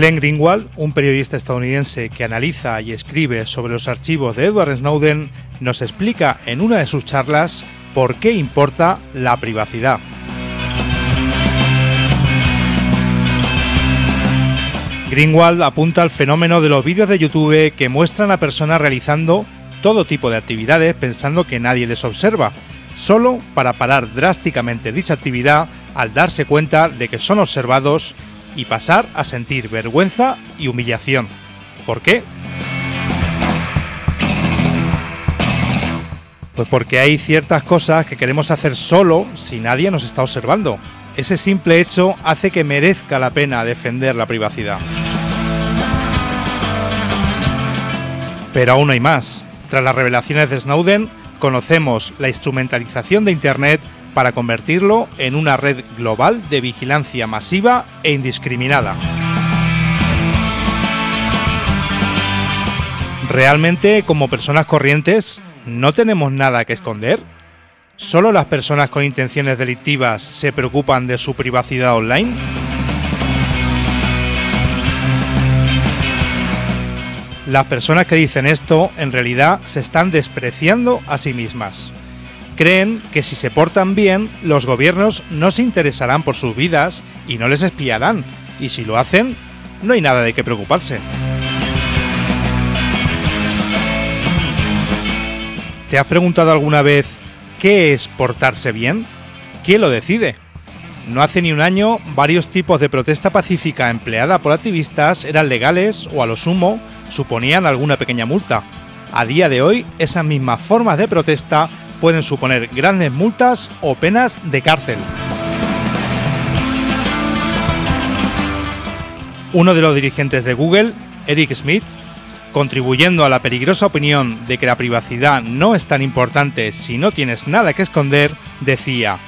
Glenn Greenwald, un periodista estadounidense que analiza y escribe sobre los archivos de Edward Snowden, nos explica en una de sus charlas por qué importa la privacidad. Greenwald apunta al fenómeno de los vídeos de YouTube que muestran a personas realizando todo tipo de actividades pensando que nadie les observa, solo para parar drásticamente dicha actividad al darse cuenta de que son observados y pasar a sentir vergüenza y humillación. ¿Por qué? Pues porque hay ciertas cosas que queremos hacer solo si nadie nos está observando. Ese simple hecho hace que merezca la pena defender la privacidad. Pero aún hay más. Tras las revelaciones de Snowden, conocemos la instrumentalización de Internet para convertirlo en una red global de vigilancia masiva e indiscriminada. ¿Realmente, como personas corrientes, no tenemos nada que esconder? ¿Solo las personas con intenciones delictivas se preocupan de su privacidad online? Las personas que dicen esto en realidad se están despreciando a sí mismas. Creen que si se portan bien, los gobiernos no se interesarán por sus vidas y no les espiarán, y si lo hacen, no hay nada de qué preocuparse. ¿Te has preguntado alguna vez qué es portarse bien? ¿Quién lo decide? No hace ni un año, varios tipos de protesta pacífica empleada por activistas eran legales o a lo sumo suponían alguna pequeña multa. A día de hoy, esas mismas formas de protesta pueden suponer grandes multas o penas de cárcel. Uno de los dirigentes de Google, Eric Smith, contribuyendo a la peligrosa opinión de que la privacidad no es tan importante si no tienes nada que esconder, decía,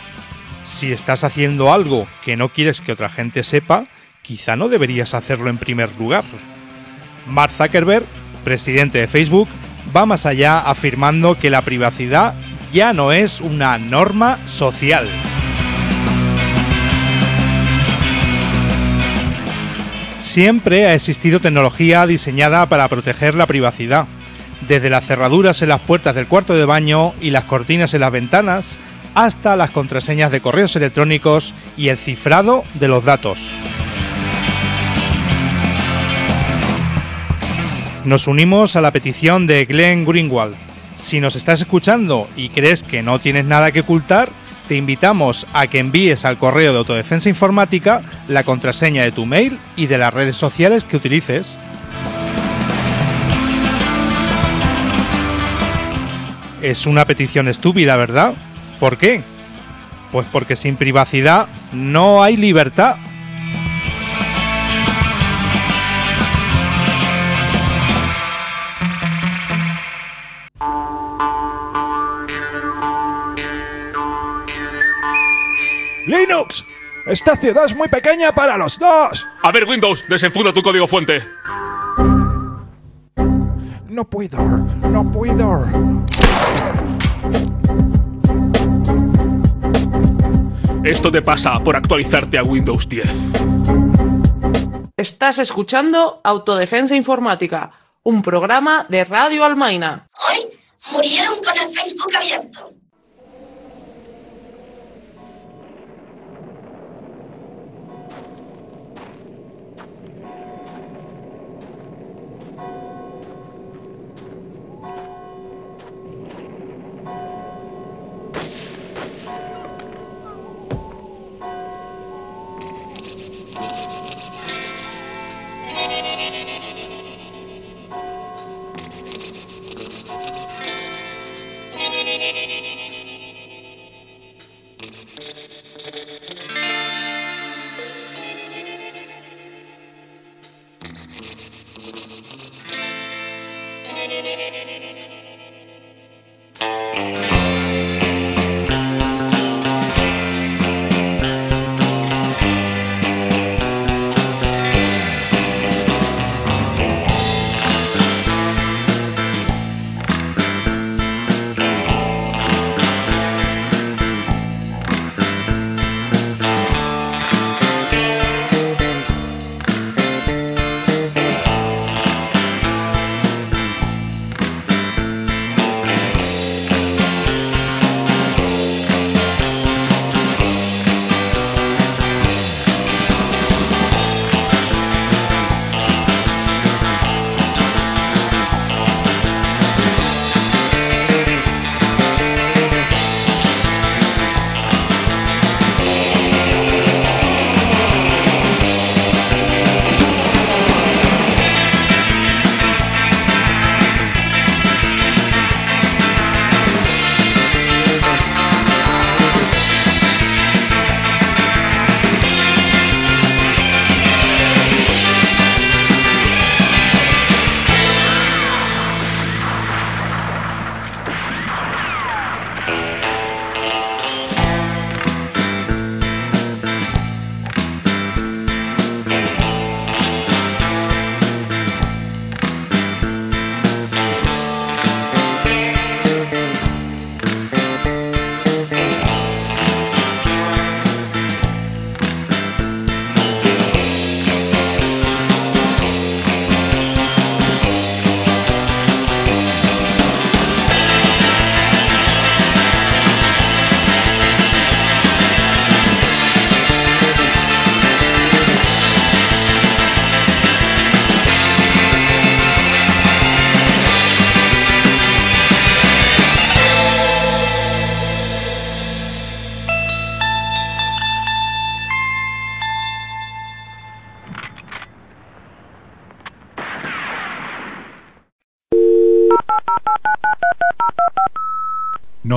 si estás haciendo algo que no quieres que otra gente sepa, quizá no deberías hacerlo en primer lugar. Mark Zuckerberg, presidente de Facebook, va más allá afirmando que la privacidad ya no es una norma social. Siempre ha existido tecnología diseñada para proteger la privacidad, desde las cerraduras en las puertas del cuarto de baño y las cortinas en las ventanas, hasta las contraseñas de correos electrónicos y el cifrado de los datos. Nos unimos a la petición de Glenn Greenwald. Si nos estás escuchando y crees que no tienes nada que ocultar, te invitamos a que envíes al correo de Autodefensa Informática la contraseña de tu mail y de las redes sociales que utilices. Es una petición estúpida, ¿verdad? ¿Por qué? Pues porque sin privacidad no hay libertad. ¡Linux! Esta ciudad es muy pequeña para los dos. A ver, Windows, desenfunda tu código fuente. No puedo, no puedo. Esto te pasa por actualizarte a Windows 10. Estás escuchando Autodefensa Informática, un programa de Radio Almaina. Hoy murieron con el Facebook abierto.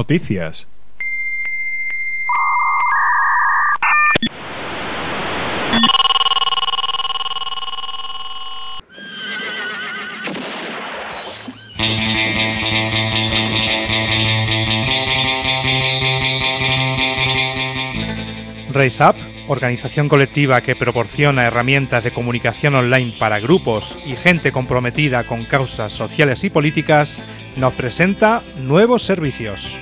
Noticias. RaceUp, organización colectiva que proporciona herramientas de comunicación online para grupos y gente comprometida con causas sociales y políticas, nos presenta nuevos servicios.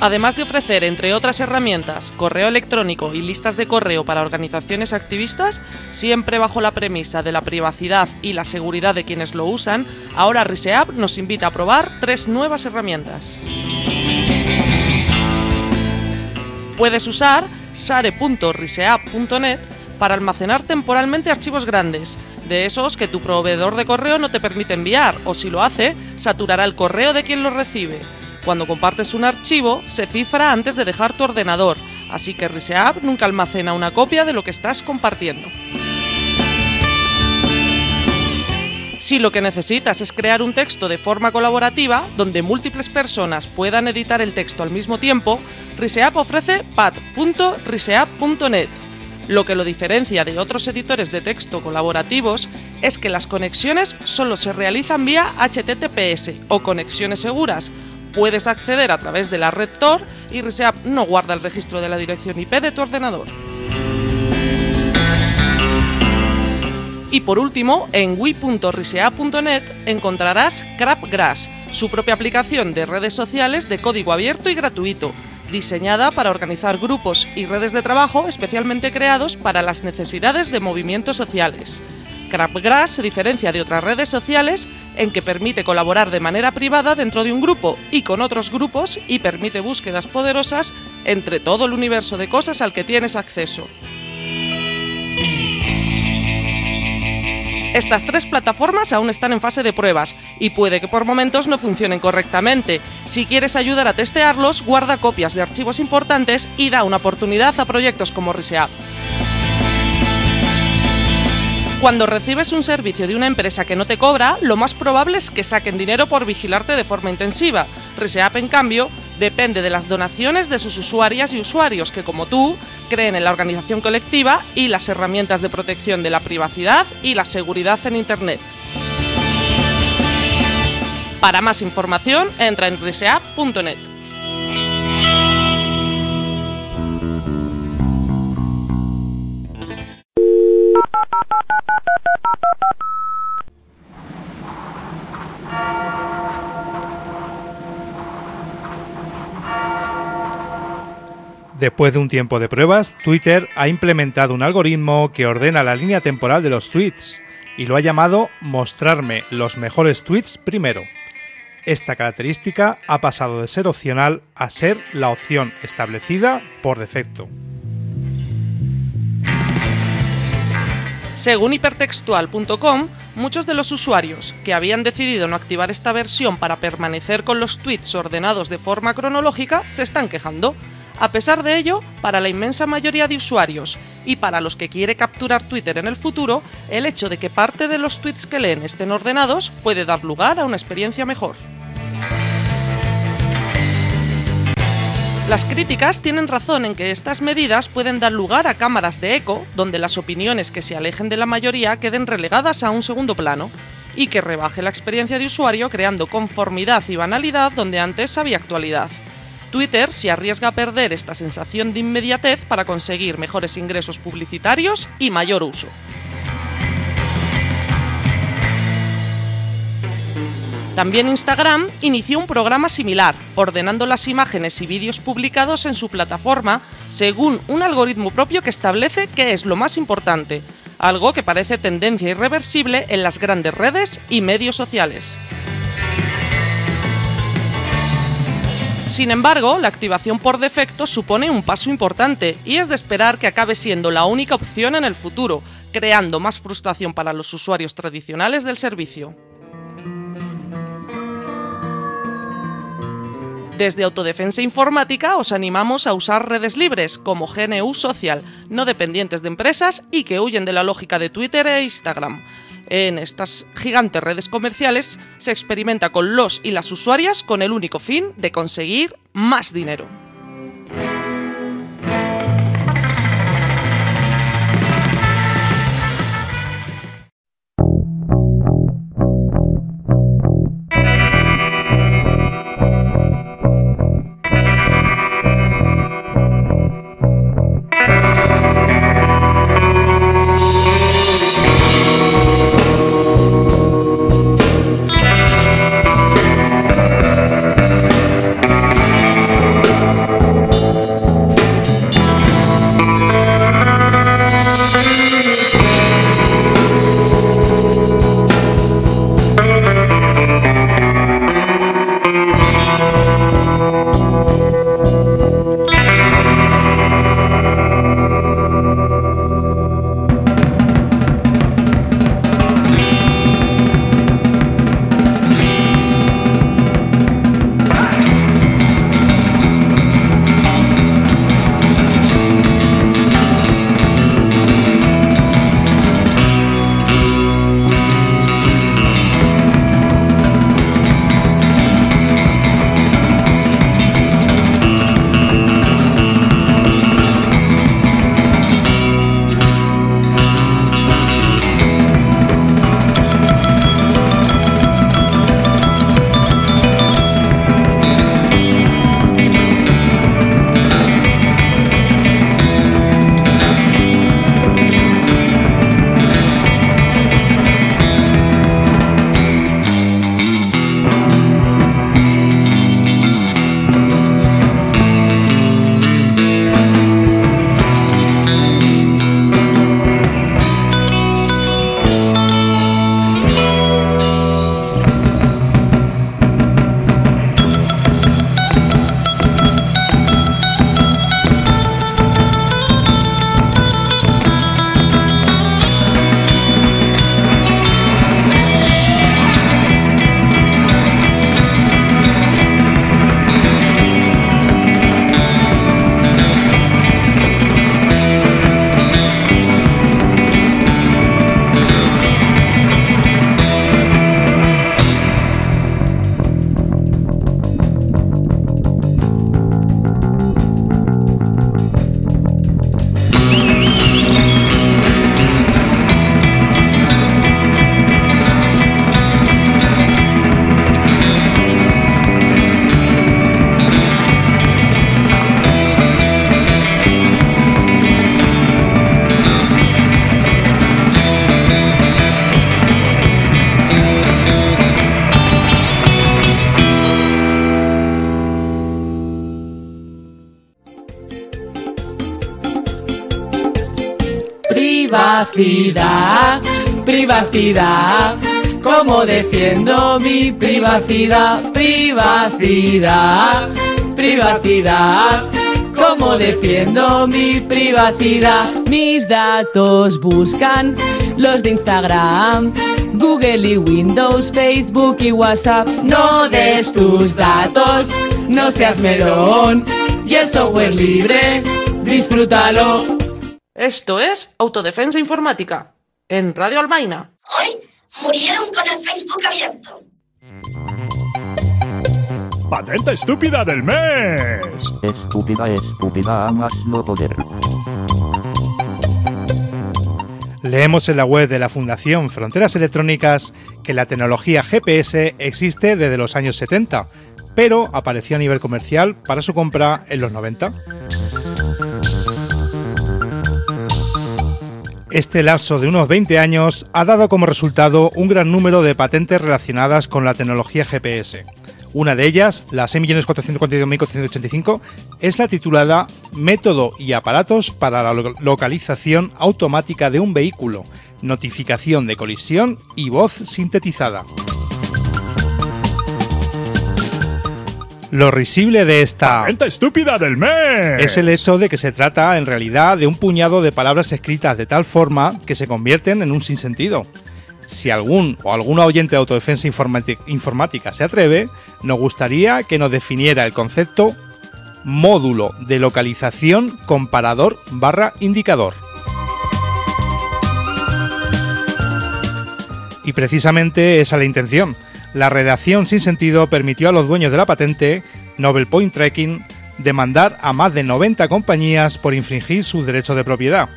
Además de ofrecer, entre otras herramientas, correo electrónico y listas de correo para organizaciones activistas, siempre bajo la premisa de la privacidad y la seguridad de quienes lo usan, ahora RiseApp nos invita a probar tres nuevas herramientas. Puedes usar sare.riseapp.net para almacenar temporalmente archivos grandes, de esos que tu proveedor de correo no te permite enviar, o si lo hace, saturará el correo de quien lo recibe. Cuando compartes un archivo, se cifra antes de dejar tu ordenador, así que RiseApp nunca almacena una copia de lo que estás compartiendo. Si lo que necesitas es crear un texto de forma colaborativa, donde múltiples personas puedan editar el texto al mismo tiempo, RiseApp ofrece pad.riseapp.net. Lo que lo diferencia de otros editores de texto colaborativos es que las conexiones solo se realizan vía HTTPS o conexiones seguras, puedes acceder a través de la red Tor y RiseApp no guarda el registro de la dirección IP de tu ordenador. Y por último, en wi.riseapp.net encontrarás Crapgrass, su propia aplicación de redes sociales de código abierto y gratuito, diseñada para organizar grupos y redes de trabajo especialmente creados para las necesidades de movimientos sociales. Crapgrass se diferencia de otras redes sociales en que permite colaborar de manera privada dentro de un grupo y con otros grupos y permite búsquedas poderosas entre todo el universo de cosas al que tienes acceso. Estas tres plataformas aún están en fase de pruebas y puede que por momentos no funcionen correctamente. Si quieres ayudar a testearlos, guarda copias de archivos importantes y da una oportunidad a proyectos como RiseApp. Cuando recibes un servicio de una empresa que no te cobra, lo más probable es que saquen dinero por vigilarte de forma intensiva. RiseApp, en cambio, depende de las donaciones de sus usuarias y usuarios que, como tú, creen en la organización colectiva y las herramientas de protección de la privacidad y la seguridad en Internet. Para más información, entra en riseapp.net. Después de un tiempo de pruebas, Twitter ha implementado un algoritmo que ordena la línea temporal de los tweets y lo ha llamado Mostrarme los mejores tweets primero. Esta característica ha pasado de ser opcional a ser la opción establecida por defecto. Según hipertextual.com, muchos de los usuarios que habían decidido no activar esta versión para permanecer con los tweets ordenados de forma cronológica se están quejando. A pesar de ello, para la inmensa mayoría de usuarios y para los que quiere capturar Twitter en el futuro, el hecho de que parte de los tweets que leen estén ordenados puede dar lugar a una experiencia mejor. Las críticas tienen razón en que estas medidas pueden dar lugar a cámaras de eco, donde las opiniones que se alejen de la mayoría queden relegadas a un segundo plano, y que rebaje la experiencia de usuario creando conformidad y banalidad donde antes había actualidad. Twitter se arriesga a perder esta sensación de inmediatez para conseguir mejores ingresos publicitarios y mayor uso. También Instagram inició un programa similar, ordenando las imágenes y vídeos publicados en su plataforma según un algoritmo propio que establece qué es lo más importante, algo que parece tendencia irreversible en las grandes redes y medios sociales. Sin embargo, la activación por defecto supone un paso importante y es de esperar que acabe siendo la única opción en el futuro, creando más frustración para los usuarios tradicionales del servicio. Desde Autodefensa Informática os animamos a usar redes libres como GNU Social, no dependientes de empresas y que huyen de la lógica de Twitter e Instagram. En estas gigantes redes comerciales se experimenta con los y las usuarias con el único fin de conseguir más dinero. Privacidad, privacidad. ¿Cómo defiendo mi privacidad? Privacidad, privacidad. ¿Cómo defiendo mi privacidad? Mis datos buscan los de Instagram, Google y Windows, Facebook y WhatsApp. No des tus datos, no seas melón. Y el software libre, disfrútalo. Esto es Autodefensa Informática, en Radio Almaina. Hoy murieron con el Facebook abierto. ¡Patente estúpida del mes! Estúpida, estúpida, amas no poder. Leemos en la web de la Fundación Fronteras Electrónicas que la tecnología GPS existe desde los años 70, pero apareció a nivel comercial para su compra en los 90. Este lapso de unos 20 años ha dado como resultado un gran número de patentes relacionadas con la tecnología GPS. Una de ellas, la 6.442.485, es la titulada Método y aparatos para la lo- localización automática de un vehículo, notificación de colisión y voz sintetizada. Lo risible de esta ¡Patente estúpida del mes! es el hecho de que se trata en realidad de un puñado de palabras escritas de tal forma que se convierten en un sinsentido. Si algún o alguna oyente de autodefensa informáti- informática se atreve, nos gustaría que nos definiera el concepto módulo de localización comparador barra indicador. Y precisamente esa es la intención. La redacción sin sentido permitió a los dueños de la patente, Nobel Point Tracking, demandar a más de 90 compañías por infringir sus derechos de propiedad,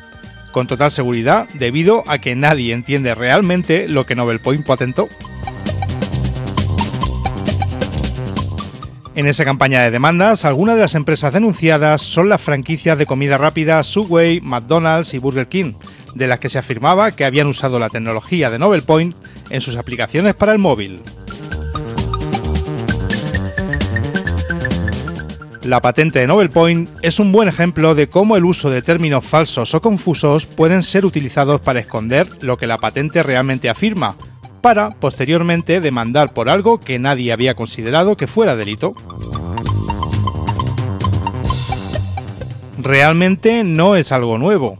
con total seguridad debido a que nadie entiende realmente lo que Nobel Point patentó. En esa campaña de demandas, algunas de las empresas denunciadas son las franquicias de comida rápida Subway, McDonald's y Burger King, de las que se afirmaba que habían usado la tecnología de Nobel Point en sus aplicaciones para el móvil. La patente de Nobel Point es un buen ejemplo de cómo el uso de términos falsos o confusos pueden ser utilizados para esconder lo que la patente realmente afirma, para posteriormente demandar por algo que nadie había considerado que fuera delito. Realmente no es algo nuevo.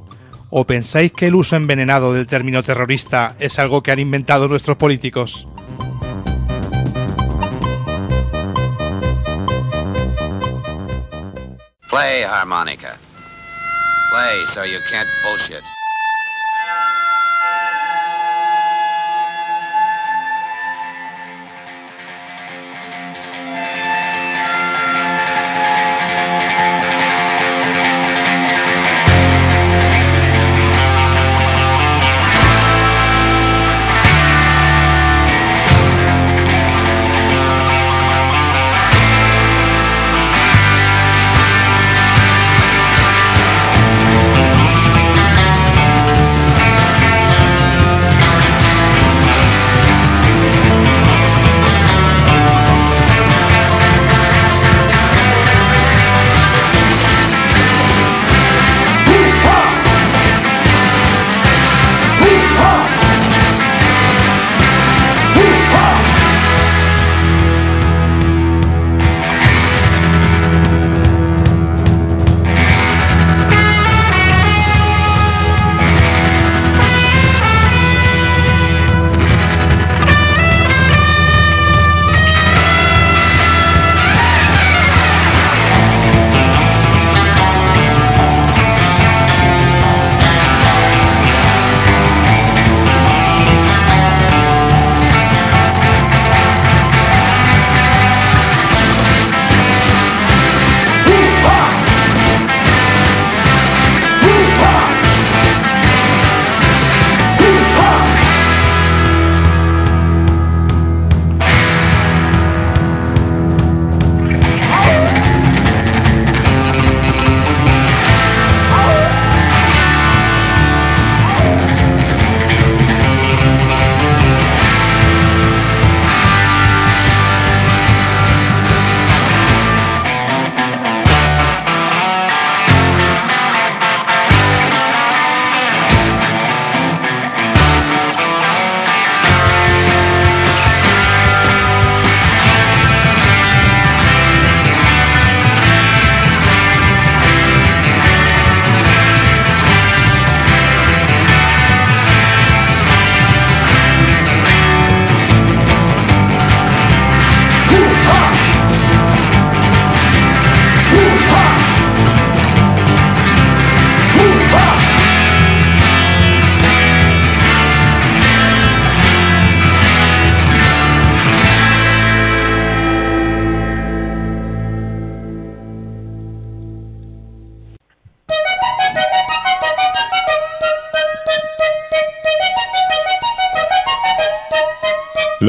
¿O pensáis que el uso envenenado del término terrorista es algo que han inventado nuestros políticos? Play harmonica. Play so you can't bullshit.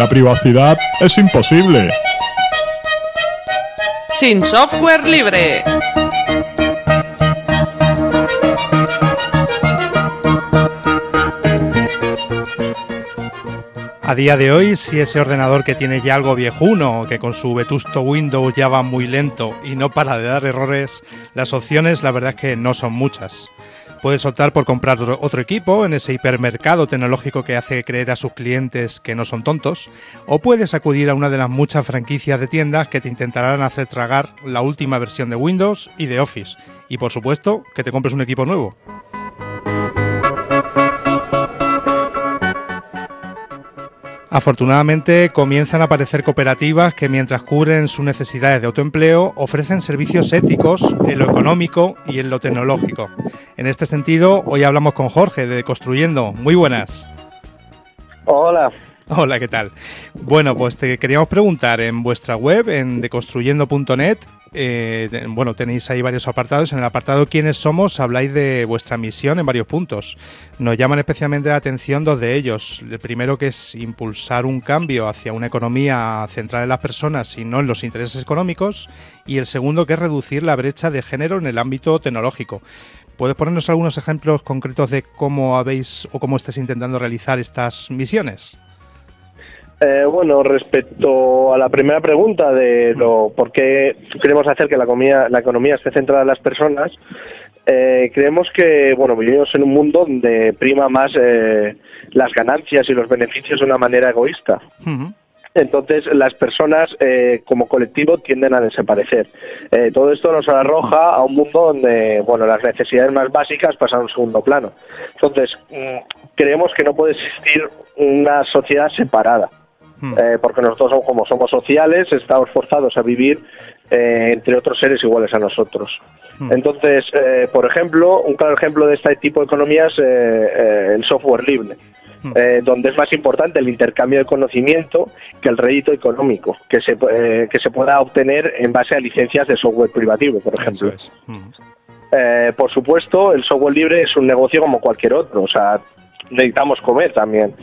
La privacidad es imposible. Sin software libre. A día de hoy, si ese ordenador que tiene ya algo viejuno, que con su vetusto Windows ya va muy lento y no para de dar errores, las opciones la verdad es que no son muchas. Puedes optar por comprar otro equipo en ese hipermercado tecnológico que hace creer a sus clientes que no son tontos, o puedes acudir a una de las muchas franquicias de tiendas que te intentarán hacer tragar la última versión de Windows y de Office, y por supuesto que te compres un equipo nuevo. Afortunadamente comienzan a aparecer cooperativas que mientras cubren sus necesidades de autoempleo ofrecen servicios éticos en lo económico y en lo tecnológico. En este sentido, hoy hablamos con Jorge de Construyendo. Muy buenas. Hola. Hola, ¿qué tal? Bueno, pues te queríamos preguntar, en vuestra web, en deconstruyendo.net, eh, bueno, tenéis ahí varios apartados. En el apartado ¿Quiénes somos? habláis de vuestra misión en varios puntos. Nos llaman especialmente la atención dos de ellos. El primero que es impulsar un cambio hacia una economía centrada en las personas y no en los intereses económicos. Y el segundo que es reducir la brecha de género en el ámbito tecnológico. ¿Puedes ponernos algunos ejemplos concretos de cómo habéis o cómo estáis intentando realizar estas misiones? Eh, bueno, respecto a la primera pregunta de lo por qué queremos hacer que la economía, la economía esté centrada en las personas, eh, creemos que bueno vivimos en un mundo donde prima más eh, las ganancias y los beneficios de una manera egoísta. Entonces, las personas eh, como colectivo tienden a desaparecer. Eh, todo esto nos arroja a un mundo donde, bueno, las necesidades más básicas pasan a un segundo plano. Entonces, mm, creemos que no puede existir una sociedad separada. Eh, porque nosotros, somos- como somos sociales, estamos forzados a vivir eh, entre otros seres iguales a nosotros. Entonces, eh, por ejemplo, un claro ejemplo de este tipo de economías es el software libre, eh, donde es más importante el intercambio de conocimiento que el rédito económico que se, eh, que se pueda obtener en base a licencias de software privativo, por ejemplo. Eh, por supuesto, el software libre es un negocio como cualquier otro, o sea, necesitamos comer también.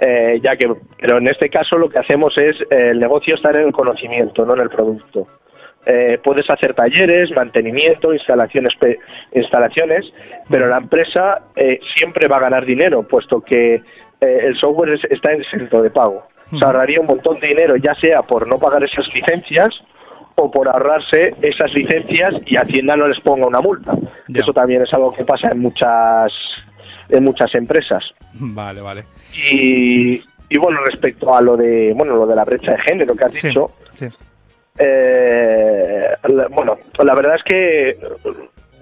Eh, ya que, pero en este caso lo que hacemos es eh, el negocio estar en el conocimiento, no en el producto. Eh, puedes hacer talleres, mantenimiento, instalaciones, pe- instalaciones, pero la empresa eh, siempre va a ganar dinero, puesto que el software es- está exento de pago. Se ahorraría un montón de dinero, ya sea por no pagar esas licencias o por ahorrarse esas licencias y Hacienda no les ponga una multa. Eso también es algo que pasa en muchas en muchas empresas. Vale, vale. Y, y bueno, respecto a lo de bueno lo de la brecha de género que has dicho, Sí. eh, la- bueno, la verdad es que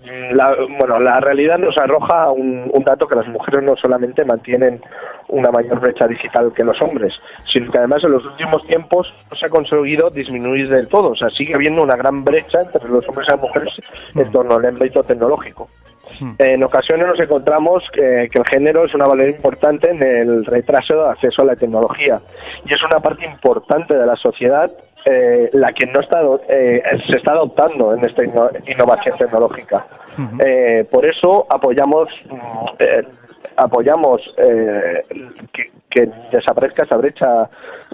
mm, la, bueno, la realidad nos arroja un, un dato que las mujeres no solamente mantienen una mayor brecha digital que los hombres, sino que además en los últimos tiempos no se ha conseguido disminuir del todo. O sea, sigue habiendo una gran brecha entre los hombres y las mujeres en torno al ámbito tecnológico. En ocasiones nos encontramos que, que el género es una valor importante en el retraso de acceso a la tecnología. Y es una parte importante de la sociedad eh, la que no está eh, se está adoptando en esta inno- innovación tecnológica. Eh, por eso apoyamos mm, eh, apoyamos eh, que, que desaparezca esa brecha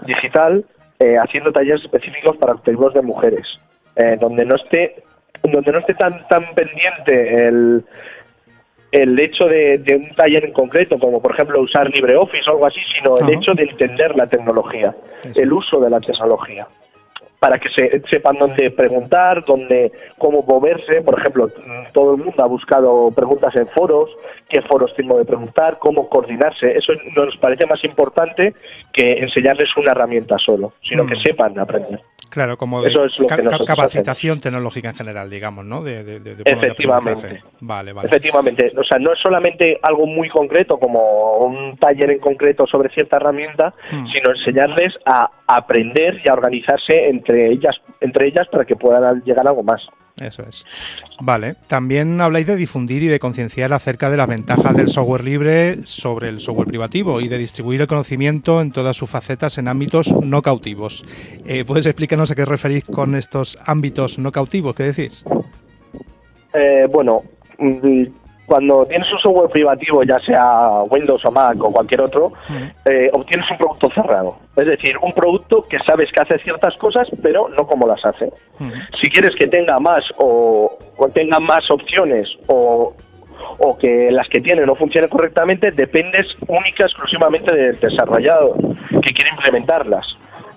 digital eh, haciendo talleres específicos para colectivos de mujeres eh, donde no esté donde no esté tan tan pendiente el el hecho de, de un taller en concreto, como por ejemplo usar LibreOffice o algo así, sino el Ajá. hecho de entender la tecnología, el uso de la tecnología, para que se, sepan dónde preguntar, dónde, cómo moverse. Por ejemplo, todo el mundo ha buscado preguntas en foros, qué foros tengo de preguntar, cómo coordinarse. Eso nos parece más importante que enseñarles una herramienta solo, sino que Mm. sepan aprender. Claro, como de Eso es lo ca- que ca- nosotros capacitación tecnológica en general, digamos, ¿no? De, de- de- Efectivamente. Vale, vale. Efectivamente, o sea, no es solamente algo muy concreto como un taller en concreto sobre cierta herramienta, Hmm. sino enseñarles a aprender y a organizarse entre ellas, entre ellas para que puedan llegar a algo más. Eso es. Vale. También habláis de difundir y de concienciar acerca de las ventajas del software libre sobre el software privativo y de distribuir el conocimiento en todas sus facetas en ámbitos no cautivos. Eh, ¿Puedes explicarnos a qué referís con estos ámbitos no cautivos? ¿Qué decís? Eh, bueno, mm, cuando tienes un software privativo, ya sea Windows o Mac o cualquier otro, eh, obtienes un producto cerrado. Es decir, un producto que sabes que hace ciertas cosas, pero no como las hace. Si quieres que tenga más o, o tenga más opciones o, o que las que tiene no funcionen correctamente, dependes única exclusivamente del desarrollador que quiere implementarlas.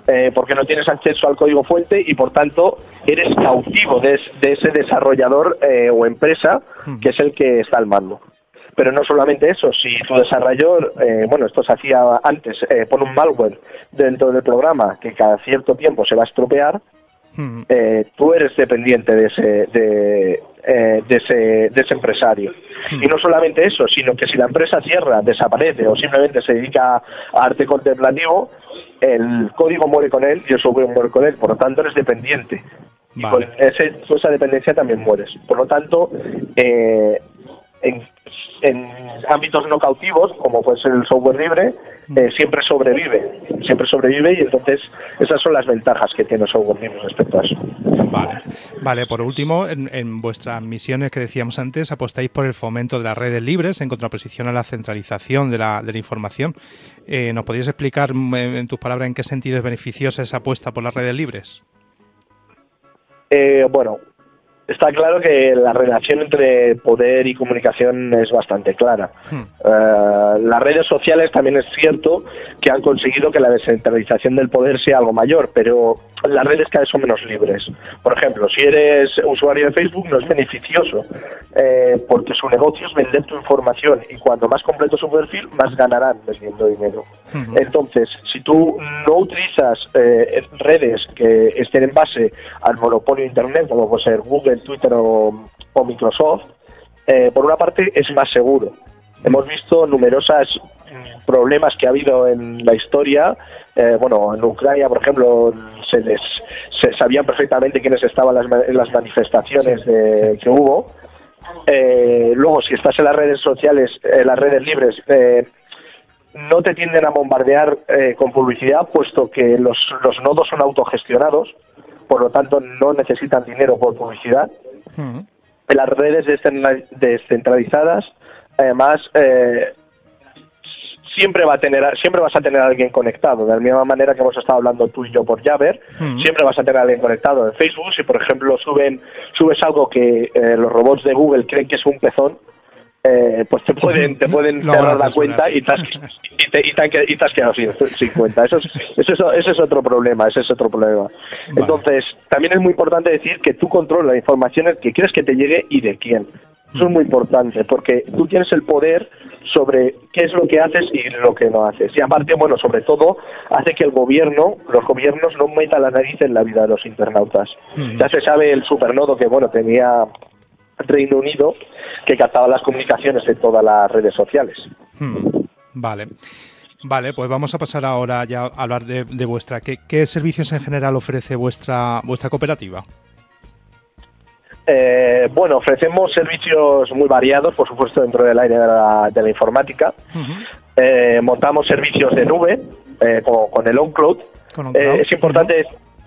Eh, porque no tienes acceso al código fuente y por tanto eres cautivo de, es- de ese desarrollador eh, o empresa que es el que está al mando. Pero no solamente eso, si tu desarrollador, eh, bueno, esto se hacía antes, eh, pone un malware dentro del programa que cada cierto tiempo se va a estropear, eh, tú eres dependiente de ese, de, eh, de ese, de ese empresario. Y no solamente eso, sino que si la empresa cierra, desaparece o simplemente se dedica a arte contemplativo, el código muere con él y el software muere con él. Por lo tanto, eres dependiente. Y con ese- con esa dependencia también mueres. Por lo tanto, eh, en- en ámbitos no cautivos, como puede ser el software libre, eh, siempre sobrevive, siempre sobrevive y entonces esas son las ventajas que tiene el software respecto a eso. Vale, vale. por último, en, vuestras misiones que decíamos antes, apostáis por el fomento de las redes libres en contraposición a la centralización de la, de la información. Eh, ¿Nos podrías explicar mm, en tus palabras en qué sentido es beneficiosa esa apuesta por las redes libres? Eh, bueno, está claro que la relación entre poder y comunicación es bastante clara. Hmm. Eh, las redes sociales también es cierto que han conseguido que la descentralización del poder sea algo mayor, pero las redes cada vez son menos libres. Por ejemplo, si eres usuario de Facebook no es beneficioso, eh, porque su negocio es vender tu información y cuanto más completo su perfil, más ganarán vendiendo dinero. Entonces, si tú no utilizas eh, redes que estén en base al monopolio de Internet, como puede ser Google, Twitter o, Microsoft, eh, por una parte es más seguro. Hemos visto numerosas problemas que ha habido en la historia. Eh, bueno, en Ucrania, por ejemplo, se les se sabían perfectamente quiénes estaban en las manifestaciones que hubo. Eh, luego, si estás en las redes sociales, en las redes libres, eh, no te tienden a bombardear con publicidad, puesto que los, los nodos son autogestionados, por lo tanto no necesitan dinero por publicidad. En las redes descentralizadas, además, eh, siempre va a tener siempre vas a tener a alguien conectado. De la misma manera que hemos estado hablando tú y yo por Jabber siempre vas a tener a alguien conectado en Facebook. Si por ejemplo suben subes algo que eh, los robots de Google creen que es un pezón eh, pues te pueden te pueden cerrar la cuenta y te, has, y, te, y, te, has quedado sin, cuenta. Eso es, eso, ese es otro problema ese es otro problema. Entonces también es muy importante decir que tú controlas la información que quieres que te llegue y de quién. Eso es muy importante porque tú tienes el poder sobre qué es lo que haces y lo que no haces. Y aparte, bueno, sobre todo, hace que el gobierno, los gobiernos no metan la nariz en la vida de los internautas. Ya se sabe el supernodo que, bueno, tenía Reino Unido, que captaba las comunicaciones de todas las redes sociales. Vale. Vale, pues vamos a pasar ahora ya a hablar de, de vuestra. ¿Qué, ¿Qué servicios en general ofrece vuestra, vuestra cooperativa? Eh, bueno, ofrecemos servicios muy variados, por supuesto, dentro del área de la, informática. Eh, montamos servicios de nube, eh, como con el OnCloud. es importante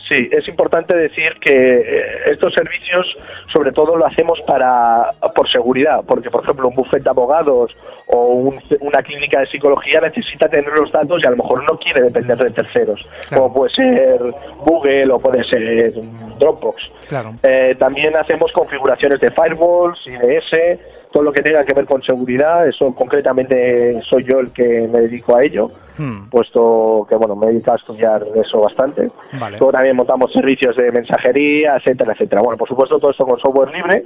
Sí, es importante decir que eh, estos servicios, sobre todo, lo hacemos para por seguridad, porque, por ejemplo, un bufete de abogados o una clínica de psicología necesita tener los datos y a lo mejor no quiere depender de terceros, como puede ser Google o puede ser Dropbox. Claro. Eh, también hacemos configuraciones de firewalls, IDS, todo lo que tenga que ver con seguridad, eso concretamente soy yo el que me dedico a ello, hmm. puesto que bueno, me he dedicado a estudiar eso bastante. Luego también montamos servicios de mensajería, etcétera, etcétera. Bueno, por supuesto todo esto con software libre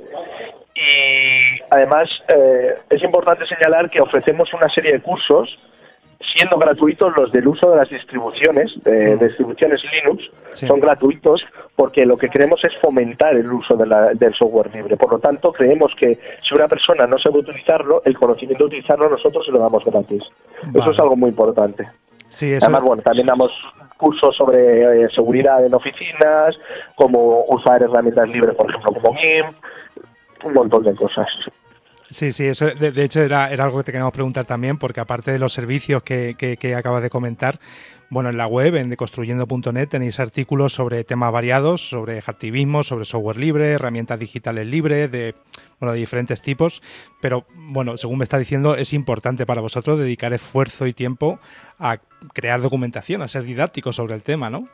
y además eh, es importante señalar que ofrecemos una serie de cursos siendo gratuitos los del uso de las distribuciones, de, distribuciones Linux, son gratuitos porque lo que queremos es fomentar el uso del software libre. Por lo tanto, creemos que si una persona no sabe utilizarlo, el conocimiento de utilizarlo nosotros se lo damos gratis. Eso es algo muy importante. Además, bueno, también damos cursos sobre eh, seguridad en oficinas, como usar herramientas libres, por ejemplo, como GIMP, un montón de cosas. Sí, sí, eso de, hecho era, algo que te queríamos preguntar también, porque aparte de los servicios que, que, acabas de comentar, bueno, en la web, en deconstruyendo.net, tenéis artículos sobre temas variados, sobre activismo, sobre software libre, herramientas digitales libres, de, bueno, de diferentes tipos. Pero, bueno, según me está diciendo, es importante para vosotros dedicar esfuerzo y tiempo a crear documentación, a ser didácticos sobre el tema, ¿no?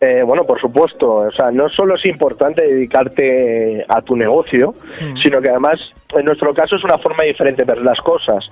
Eh, bueno, por supuesto, o sea, no solo es importante dedicarte a tu negocio, mm. sino que además, en nuestro caso, es una forma diferente de ver las cosas.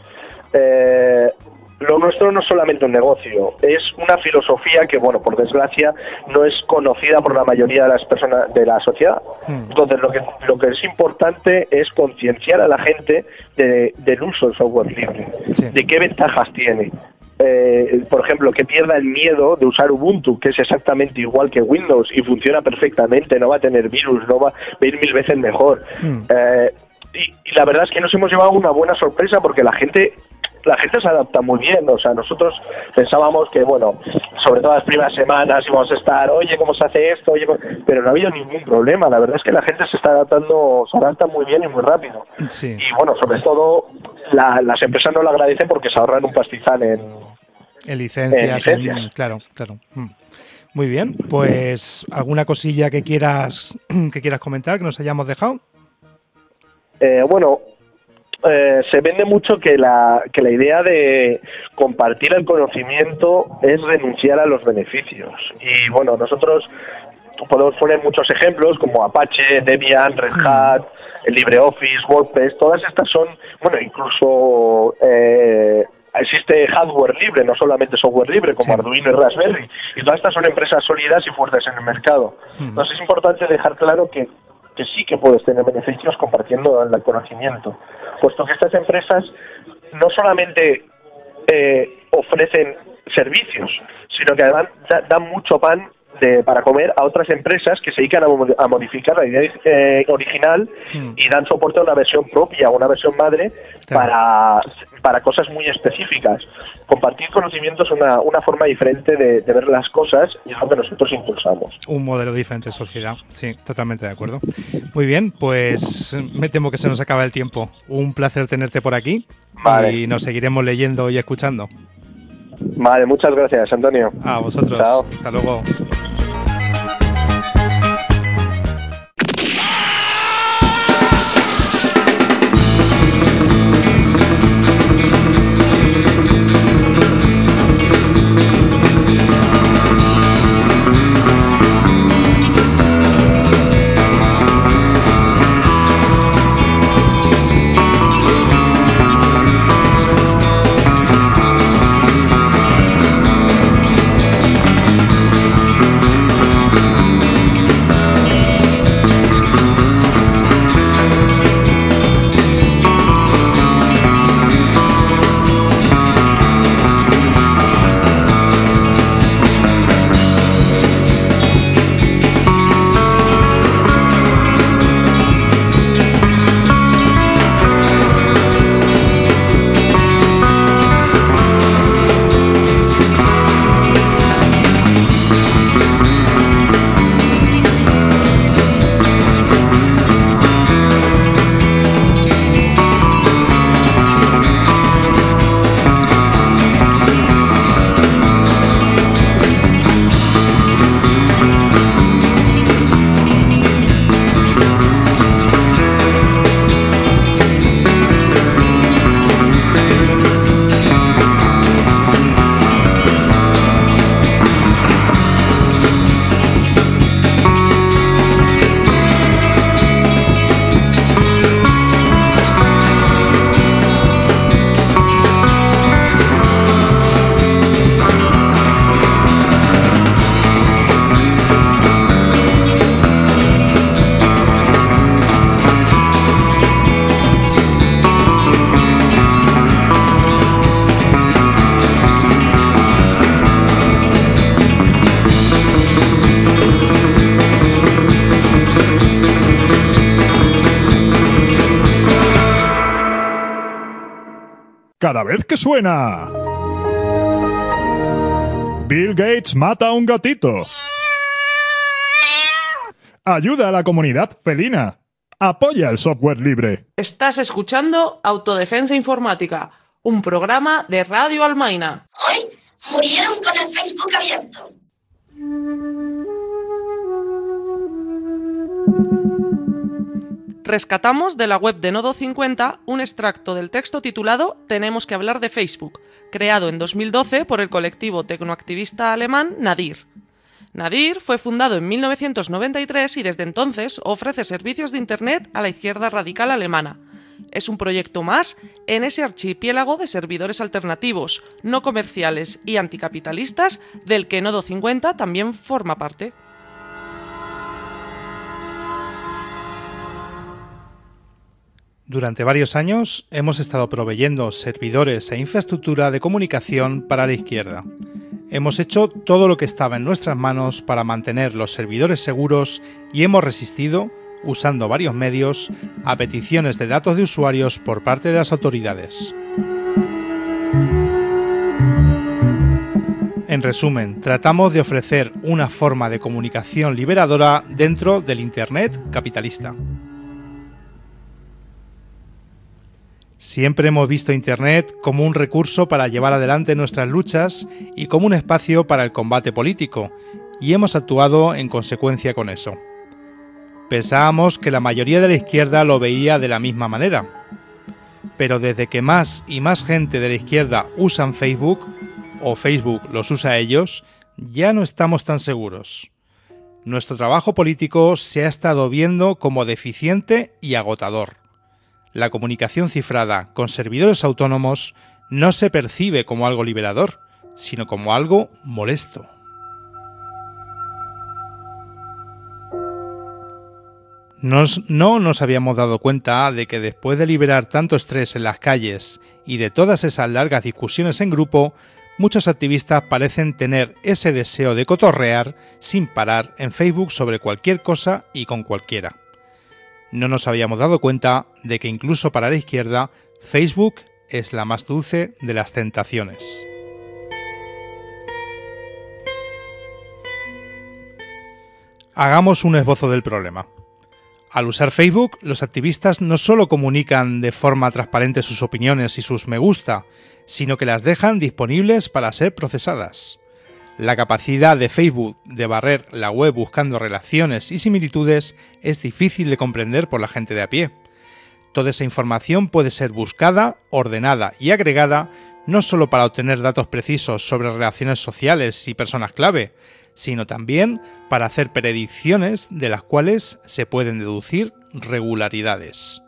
Eh, lo nuestro no es solamente un negocio, es una filosofía que, bueno, por desgracia, no es conocida por la mayoría de las personas de la sociedad. Mm. Entonces, lo que, lo que es importante es concienciar a la gente del uso del software libre, de qué ventajas tiene, eh, por ejemplo, que pierda el miedo de usar Ubuntu, que es exactamente igual que Windows y funciona perfectamente, no va a tener virus, no va, a ir mil veces mejor. Hmm. Eh, y, la verdad es que nos hemos llevado una buena sorpresa porque la gente la gente se adapta muy bien, o sea, nosotros pensábamos que, bueno, sobre todo las primeras semanas íbamos a estar, oye, ¿cómo se hace esto? Oye, pero no ha habido ningún problema, la verdad es que la gente se está adaptando, se adapta muy bien y muy rápido. Y bueno, sobre todo la- las empresas no lo agradecen porque se ahorran un pastizal en, En licencias, En claro, claro. Mm. Muy bien, pues alguna cosilla que quieras que quieras comentar que nos hayamos dejado. Eh, bueno, eh, se vende mucho que la, que la idea de compartir el conocimiento es renunciar a los beneficios. Y bueno, nosotros podemos poner muchos ejemplos como Apache, Debian, Red Hat, el LibreOffice, WordPress, todas estas son, bueno, incluso eh, existe hardware libre, no solamente software libre como Arduino y Raspberry. Y todas estas son empresas sólidas y fuertes en el mercado. Entonces es importante dejar claro que que sí que puedes tener beneficios compartiendo el conocimiento, puesto que estas empresas no solamente eh, ofrecen servicios, sino que además da- dan mucho pan de- para comer a otras empresas que se dedican a, a modificar la idea eh, original y dan soporte a una versión propia, una versión madre para, para cosas muy específicas. Compartir conocimiento es una, una forma diferente de, de ver las cosas y es lo que nosotros impulsamos. Un modelo diferente de sociedad. Sí, totalmente de acuerdo. Muy bien, pues me temo que se nos acaba el tiempo. Un placer tenerte por aquí Vale. y nos seguiremos leyendo y escuchando. Vale, muchas gracias, Antonio. A vosotros. Chao. Hasta luego. Cada vez que suena. Bill Gates mata a un gatito. Ayuda a la comunidad felina. Apoya el software libre. Estás escuchando Autodefensa Informática, un programa de Radio Almaina. Rescatamos de la web de Nodo 50 un extracto del texto titulado Tenemos que hablar de Facebook, creado en 2012 por el colectivo tecnoactivista alemán Nadir. Nadir fue fundado en 1993 y desde entonces ofrece servicios de Internet a la izquierda radical alemana. Es un proyecto más en ese archipiélago de servidores alternativos, no comerciales y anticapitalistas del que Nodo 50 también forma parte. Durante varios años hemos estado proveyendo servidores e infraestructura de comunicación para la izquierda. Hemos hecho todo lo que estaba en nuestras manos para mantener los servidores seguros y hemos resistido, usando varios medios, a peticiones de datos de usuarios por parte de las autoridades. En resumen, tratamos de ofrecer una forma de comunicación liberadora dentro del Internet capitalista. Siempre hemos visto Internet como un recurso para llevar adelante nuestras luchas y como un espacio para el combate político, y hemos actuado en consecuencia con eso. Pensábamos que la mayoría de la izquierda lo veía de la misma manera. Pero desde que más y más gente de la izquierda usan Facebook, o Facebook los usa a ellos, ya no estamos tan seguros. Nuestro trabajo político se ha estado viendo como deficiente y agotador. La comunicación cifrada con servidores autónomos no se percibe como algo liberador, sino como algo molesto. no nos habíamos dado cuenta de que después de liberar tanto estrés en las calles y de todas esas largas discusiones en grupo, muchos activistas parecen tener ese deseo de cotorrear sin parar en Facebook sobre cualquier cosa y con cualquiera. No nos habíamos dado cuenta de que incluso para la izquierda, Facebook es la más dulce de las tentaciones. Hagamos un esbozo del problema. Al usar Facebook, los activistas no solo comunican de forma transparente sus opiniones y sus me gusta, sino que las dejan disponibles para ser procesadas. La capacidad de Facebook de barrer la web buscando relaciones y similitudes es difícil de comprender por la gente de a pie. Toda esa información puede ser buscada, ordenada y agregada no solo para obtener datos precisos sobre relaciones sociales y personas clave, sino también para hacer predicciones de las cuales se pueden deducir regularidades.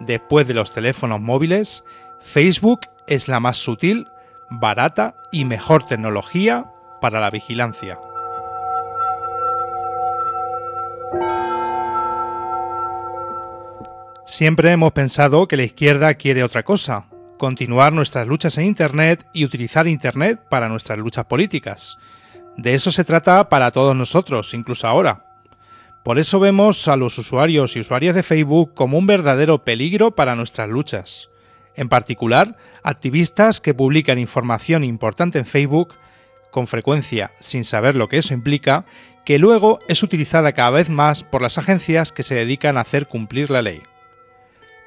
Después de los teléfonos móviles, Facebook es la más sutil, barata y mejor tecnología para la vigilancia. Siempre hemos pensado que la izquierda quiere otra cosa, continuar nuestras luchas en Internet y utilizar Internet para nuestras luchas políticas. De eso se trata para todos nosotros, incluso ahora. Por eso vemos a los usuarios y usuarias de Facebook como un verdadero peligro para nuestras luchas. En particular, activistas que publican información importante en Facebook, con frecuencia sin saber lo que eso implica, que luego es utilizada cada vez más por las agencias que se dedican a hacer cumplir la ley.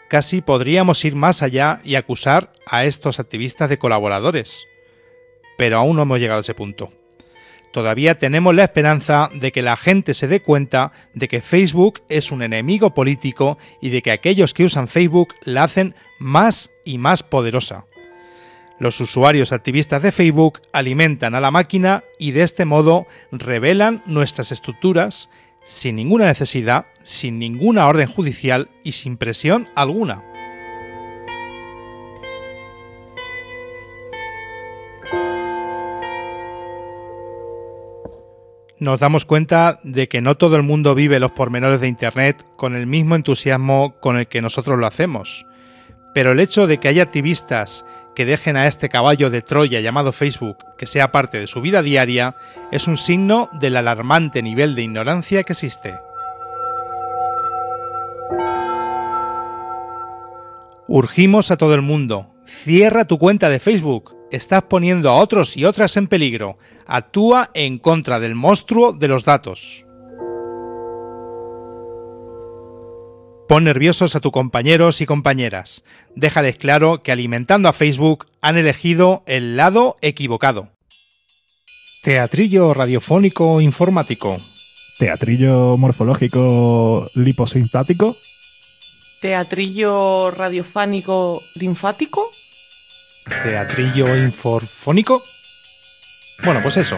Casi podríamos ir más allá y acusar a estos activistas de colaboradores. Pero aún no hemos llegado a ese punto todavía tenemos la esperanza de que la gente se dé cuenta de que Facebook es un enemigo político y de que aquellos que usan Facebook la hacen más y más poderosa. Los usuarios activistas de Facebook alimentan a la máquina y de este modo revelan nuestras estructuras sin ninguna necesidad, sin ninguna orden judicial y sin presión alguna. nos damos cuenta de que no todo el mundo vive los pormenores de Internet con el mismo entusiasmo con el que nosotros lo hacemos. Pero el hecho de que haya activistas que dejen a este caballo de Troya llamado Facebook que sea parte de su vida diaria es un signo del alarmante nivel de ignorancia que existe. Urgimos a todo el mundo, cierra tu cuenta de Facebook, estás poniendo a otros y otras en peligro. Actúa en contra del monstruo de los datos. Pon nerviosos a tus compañeros y compañeras. Déjales claro que alimentando a Facebook han elegido el lado equivocado. Teatrillo radiofónico informático. Teatrillo morfológico liposintático. Teatrillo radiofánico linfático. Teatrillo inforfónico. Bueno, pues eso.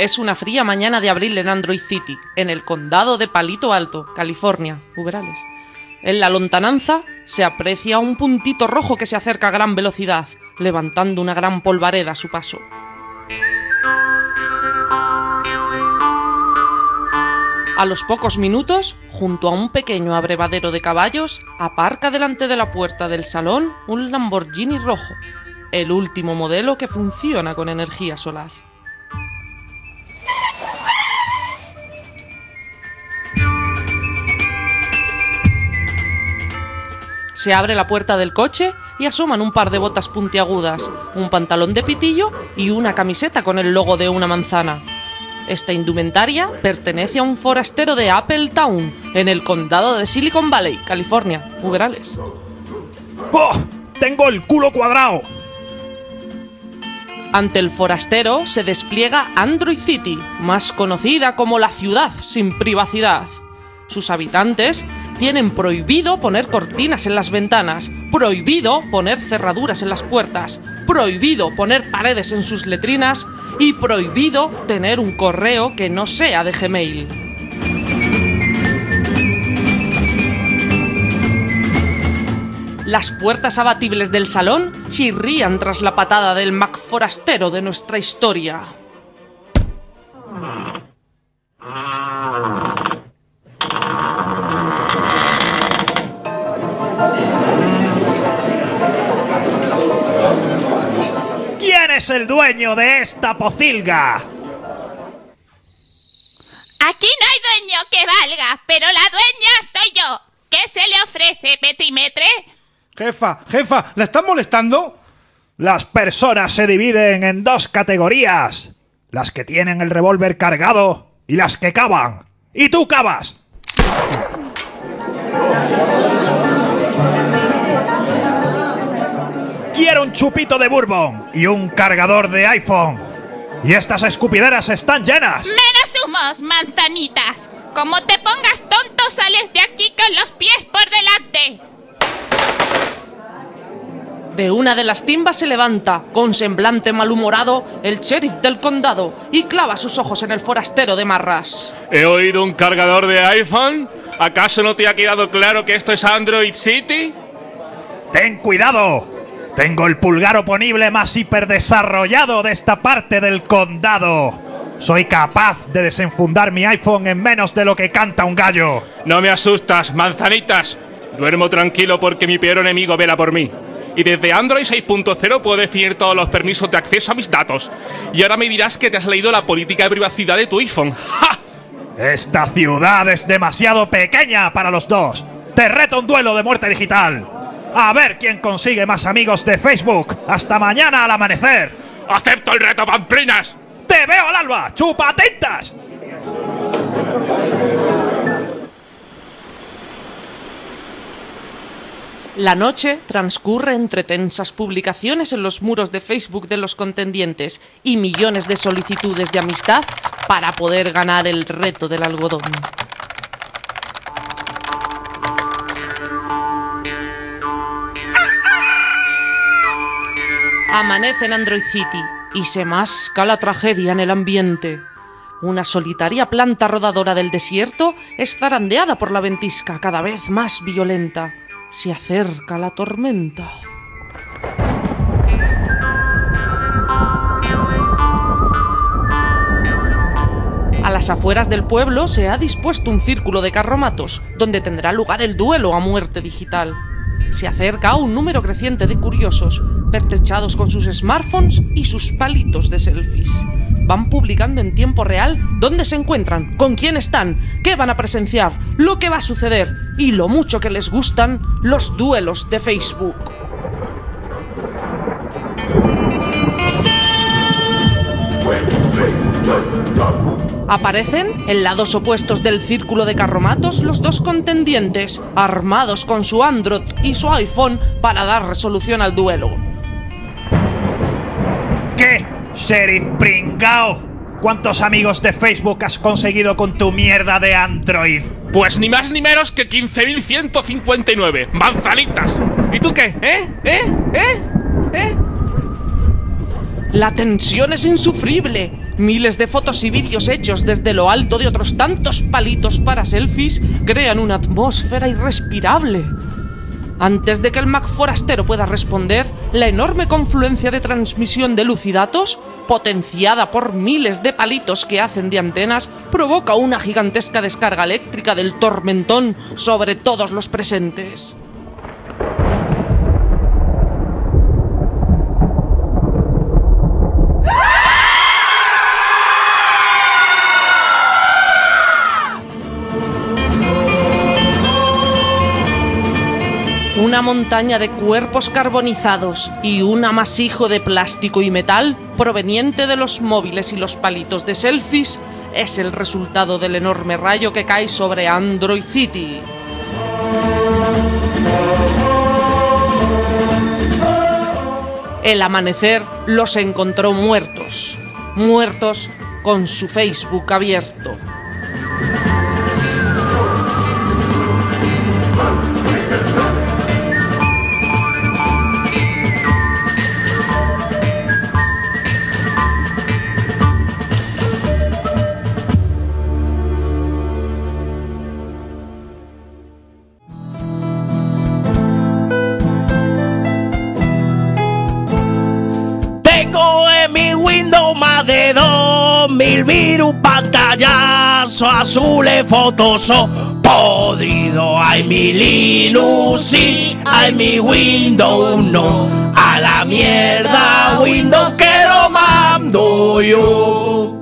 Es una fría mañana de abril en Android City, en el condado de Palito Alto, California, Uberales. En la lontananza se aprecia un puntito rojo que se acerca a gran velocidad, levantando una gran polvareda a su paso. A los pocos minutos, junto a un pequeño abrevadero de caballos, aparca delante de la puerta del salón un Lamborghini rojo, el último modelo que funciona con energía solar. Se abre la puerta del coche y asoman un par de botas puntiagudas, un pantalón de pitillo y una camiseta con el logo de una manzana. Esta indumentaria pertenece a un forastero de Appletown, en el condado de Silicon Valley, California. Uberales. ¡Oh! ¡Tengo el culo cuadrado! Ante el forastero se despliega Android City, más conocida como la ciudad sin privacidad. Sus habitantes tienen prohibido poner cortinas en las ventanas, prohibido poner cerraduras en las puertas, prohibido poner paredes en sus letrinas y prohibido tener un correo que no sea de Gmail. Las puertas abatibles del salón chirrían tras la patada del Mac forastero de nuestra historia. Es el dueño de esta pocilga? Aquí no hay dueño que valga, pero la dueña soy yo. ¿Qué se le ofrece, Petimetre? Jefa, jefa, ¿la están molestando? Las personas se dividen en dos categorías. Las que tienen el revólver cargado y las que cavan. ¡Y tú cavas! Quiero un chupito de bourbon y un cargador de iPhone. Y estas escupideras están llenas. Menos humos, manzanitas. Como te pongas tonto, sales de aquí con los pies por delante. De una de las timbas se levanta, con semblante malhumorado, el sheriff del condado y clava sus ojos en el forastero de Marras. He oído un cargador de iPhone. ¿Acaso no te ha quedado claro que esto es Android City? ¡Ten cuidado! Tengo el pulgar oponible más hiperdesarrollado de esta parte del condado. Soy capaz de desenfundar mi iPhone en menos de lo que canta un gallo. No me asustas, manzanitas. Duermo tranquilo porque mi peor enemigo vela por mí. Y desde Android 6.0 puedo definir todos los permisos de acceso a mis datos. Y ahora me dirás que te has leído la política de privacidad de tu iPhone. ¡Ja! Esta ciudad es demasiado pequeña para los dos. Te reto un duelo de muerte digital. A ver quién consigue más amigos de Facebook. Hasta mañana al amanecer. ¡Acepto el reto, pamplinas! ¡Te veo al alba! ¡Chupatintas! La noche transcurre entre tensas publicaciones en los muros de Facebook de los contendientes y millones de solicitudes de amistad para poder ganar el reto del algodón. Amanece en Android City y se masca la tragedia en el ambiente. Una solitaria planta rodadora del desierto es zarandeada por la ventisca cada vez más violenta. Se acerca la tormenta. A las afueras del pueblo se ha dispuesto un círculo de carromatos, donde tendrá lugar el duelo a muerte digital. Se acerca un número creciente de curiosos, pertrechados con sus smartphones y sus palitos de selfies. Van publicando en tiempo real dónde se encuentran, con quién están, qué van a presenciar, lo que va a suceder y lo mucho que les gustan los duelos de Facebook. Aparecen en lados opuestos del círculo de carromatos los dos contendientes, armados con su Android y su iPhone para dar resolución al duelo. ¿Qué? Sheriff pringao. ¿Cuántos amigos de Facebook has conseguido con tu mierda de Android? Pues ni más ni menos que 15.159. ¡Manzanitas! ¿Y tú qué? ¿Eh? ¿Eh? ¿Eh? ¿Eh? La tensión es insufrible. Miles de fotos y vídeos hechos desde lo alto de otros tantos palitos para selfies crean una atmósfera irrespirable. Antes de que el Mac forastero pueda responder, la enorme confluencia de transmisión de luz y datos, potenciada por miles de palitos que hacen de antenas, provoca una gigantesca descarga eléctrica del tormentón sobre todos los presentes. Una montaña de cuerpos carbonizados y un amasijo de plástico y metal proveniente de los móviles y los palitos de selfies es el resultado del enorme rayo que cae sobre Android City. El amanecer los encontró muertos, muertos con su Facebook abierto. 2000 virus, pantallazo azules, Photoshop podrido. Hay mi Linux, sí, hay mi Windows, no. A la mierda, Windows que lo mando yo.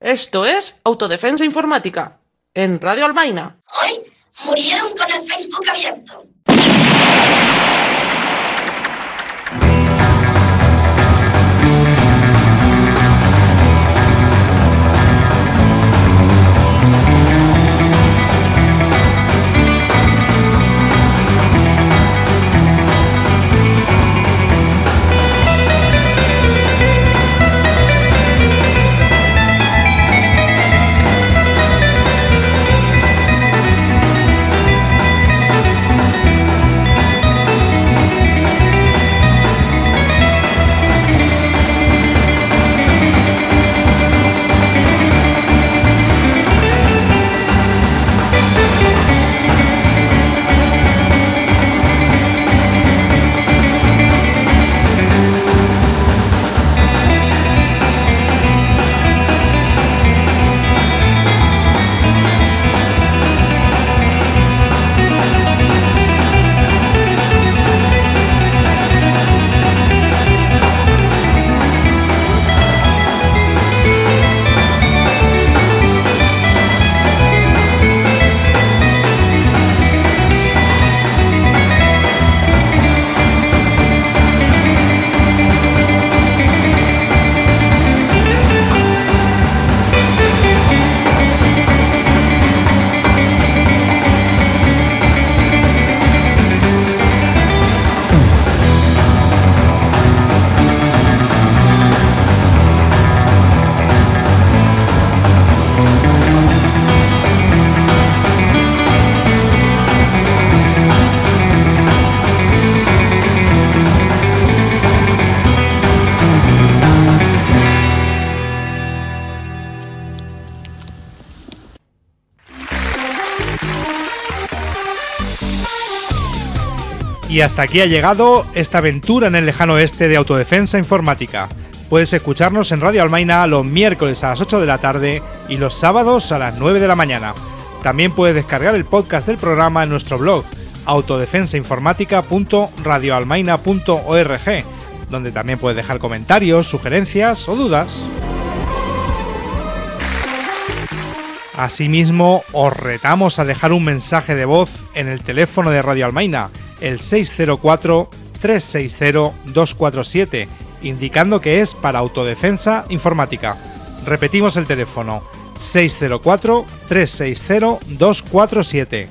Esto es Autodefensa Informática, en Radio Albaina. Hoy murieron con el Facebook abierto. Y hasta aquí ha llegado esta aventura en el lejano oeste de autodefensa informática. Puedes escucharnos en Radio Almaina los miércoles a las 8 de la tarde y los sábados a las 9 de la mañana. También puedes descargar el podcast del programa en nuestro blog autodefensainformática.radioalmaina.org, donde también puedes dejar comentarios, sugerencias o dudas. Asimismo, os retamos a dejar un mensaje de voz en el teléfono de Radio Almaina, el 604-360-247, indicando que es para autodefensa informática. Repetimos el teléfono, 604-360-247.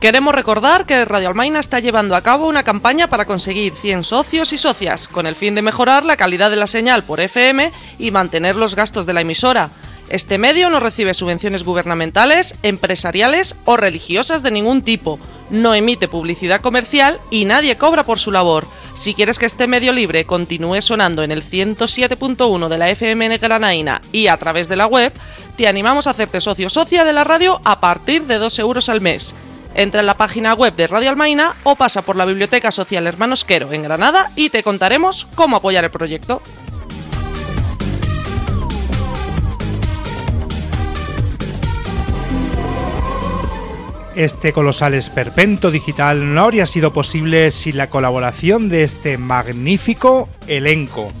Queremos recordar que Radio Almaina está llevando a cabo una campaña para conseguir 100 socios y socias, con el fin de mejorar la calidad de la señal por FM y mantener los gastos de la emisora. Este medio no recibe subvenciones gubernamentales, empresariales o religiosas de ningún tipo, no emite publicidad comercial y nadie cobra por su labor. Si quieres que este medio libre continúe sonando en el 107.1 de la FM en Granaína y a través de la web, te animamos a hacerte socio socia de la radio a partir de 2 euros al mes. Entra en la página web de Radio Almaina o pasa por la Biblioteca Social Hermanos Quero en Granada y te contaremos cómo apoyar el proyecto. Este colosal esperpento digital no habría sido posible sin la colaboración de este magnífico elenco.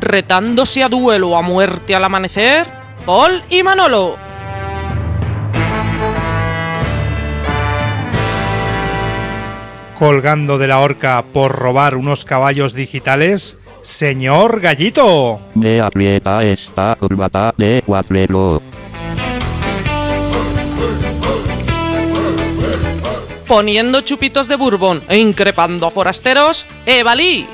retándose a duelo a muerte al amanecer, Paul y Manolo. Colgando de la horca por robar unos caballos digitales, señor Gallito. Me aprieta esta corbata de cuadrelo. Poniendo chupitos de bourbon e increpando a forasteros, Evalí.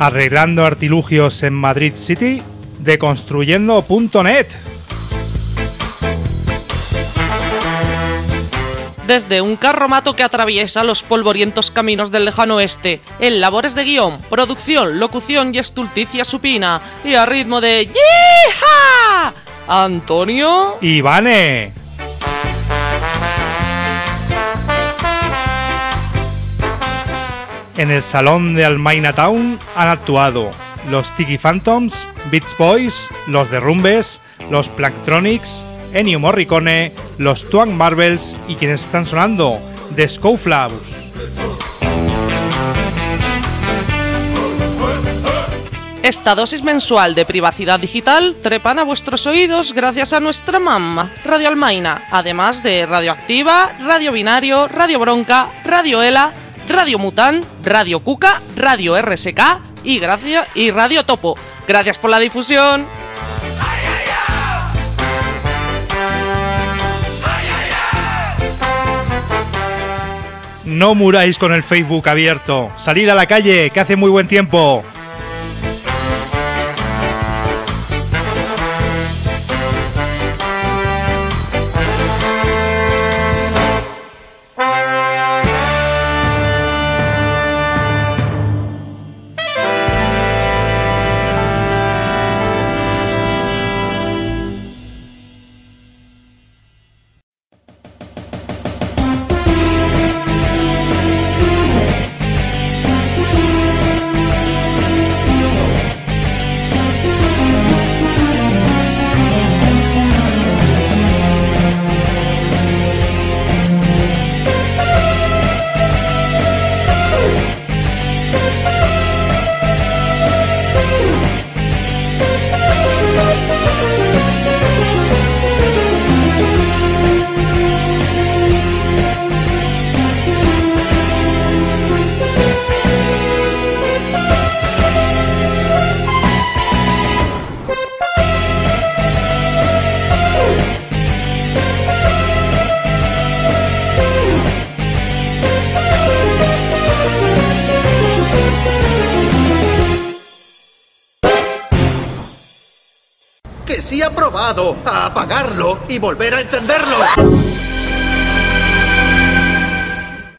Arreglando artilugios en Madrid City, deconstruyendo.net. Desde un carromato que atraviesa los polvorientos caminos del lejano oeste, en labores de guion, producción, locución y estulticia supina, y a ritmo de ¡Yeeha! Antonio Ivane. En el salón de Almaina Town han actuado los Tiki Phantoms, Beach Boys, los Derrumbes, los Planktronics, Ennio Morricone, los Twang Marvels y quienes están sonando, The Scowflaws. Esta dosis mensual de privacidad digital trepan a vuestros oídos gracias a nuestra mamá, Radio Almaina, además de Radioactiva, Radio Binario, Radio Bronca, Radio Ela, Radio Mutan, Radio Cuca, Radio RSK y, gracia- y Radio Topo. Gracias por la difusión. No muráis con el Facebook abierto. Salid a la calle, que hace muy buen tiempo. Y volver a.